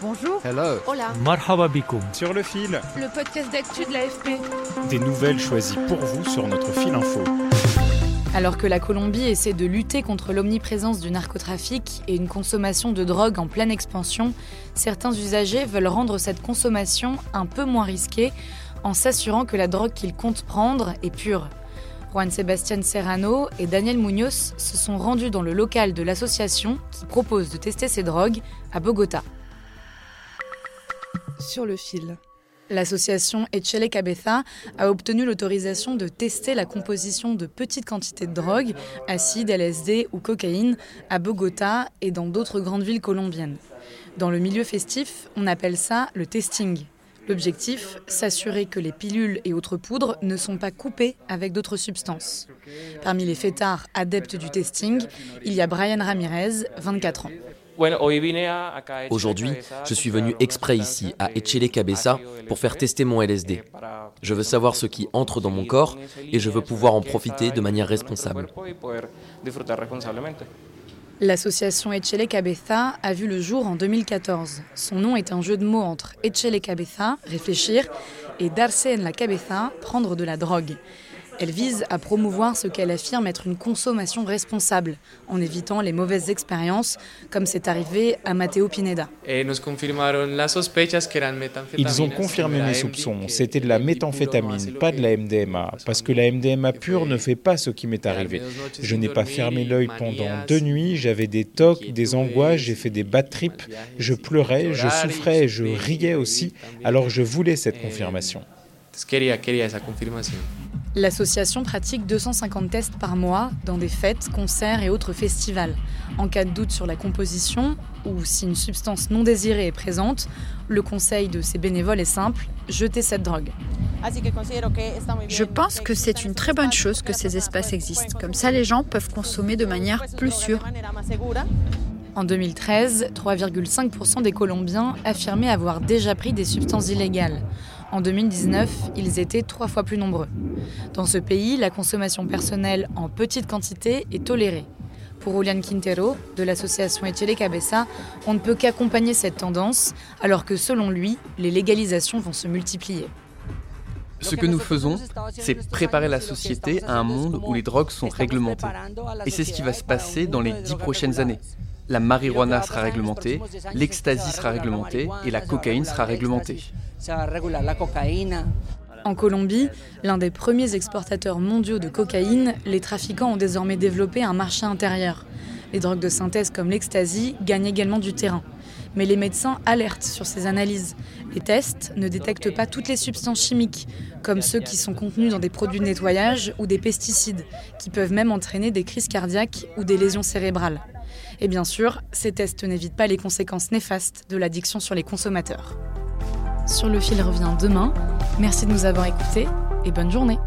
Bonjour. Hello. Hola. Marhaba Sur le fil. Le podcast d'actu de l'AFP. Des nouvelles choisies pour vous sur notre fil info. Alors que la Colombie essaie de lutter contre l'omniprésence du narcotrafic et une consommation de drogue en pleine expansion, certains usagers veulent rendre cette consommation un peu moins risquée en s'assurant que la drogue qu'ils comptent prendre est pure. Juan Sebastián Serrano et Daniel Muñoz se sont rendus dans le local de l'association qui propose de tester ces drogues à Bogota. Sur le fil. L'association Echele Cabeza a obtenu l'autorisation de tester la composition de petites quantités de drogue, acide, LSD ou cocaïne, à Bogota et dans d'autres grandes villes colombiennes. Dans le milieu festif, on appelle ça le testing. L'objectif, s'assurer que les pilules et autres poudres ne sont pas coupées avec d'autres substances. Parmi les fêtards adeptes du testing, il y a Brian Ramirez, 24 ans. Aujourd'hui, je suis venu exprès ici, à Echele Cabeza, pour faire tester mon LSD. Je veux savoir ce qui entre dans mon corps et je veux pouvoir en profiter de manière responsable. L'association Echele Cabeza a vu le jour en 2014. Son nom est un jeu de mots entre Echele Cabeza, réfléchir, et darse en la cabeza, prendre de la drogue. Elle vise à promouvoir ce qu'elle affirme être une consommation responsable, en évitant les mauvaises expériences, comme c'est arrivé à Matteo Pineda. Ils ont confirmé mes soupçons. C'était de la méthamphétamine, pas de la MDMA, parce que la MDMA pure ne fait pas ce qui m'est arrivé. Je n'ai pas fermé l'œil pendant deux nuits, j'avais des tocs, des angoisses, j'ai fait des bad trips, je pleurais, je souffrais, je riais aussi, alors je voulais cette confirmation. L'association pratique 250 tests par mois dans des fêtes, concerts et autres festivals. En cas de doute sur la composition ou si une substance non désirée est présente, le conseil de ces bénévoles est simple, jetez cette drogue. Je pense que c'est une très bonne chose que ces espaces existent. Comme ça, les gens peuvent consommer de manière plus sûre. En 2013, 3,5% des Colombiens affirmaient avoir déjà pris des substances illégales. En 2019, ils étaient trois fois plus nombreux. Dans ce pays, la consommation personnelle en petite quantité est tolérée. Pour Julian Quintero, de l'association Echele Cabeza, on ne peut qu'accompagner cette tendance, alors que selon lui, les légalisations vont se multiplier. Ce que nous faisons, c'est préparer la société à un monde où les drogues sont réglementées. Et c'est ce qui va se passer dans les dix prochaines années. La marijuana sera réglementée, l'ecstasy sera réglementée et la cocaïne sera réglementée. En Colombie, l'un des premiers exportateurs mondiaux de cocaïne, les trafiquants ont désormais développé un marché intérieur. Les drogues de synthèse comme l'ecstasy gagnent également du terrain. Mais les médecins alertent sur ces analyses. Les tests ne détectent pas toutes les substances chimiques, comme ceux qui sont contenus dans des produits de nettoyage ou des pesticides, qui peuvent même entraîner des crises cardiaques ou des lésions cérébrales. Et bien sûr, ces tests n'évitent pas les conséquences néfastes de l'addiction sur les consommateurs. Sur le fil revient demain. Merci de nous avoir écoutés et bonne journée.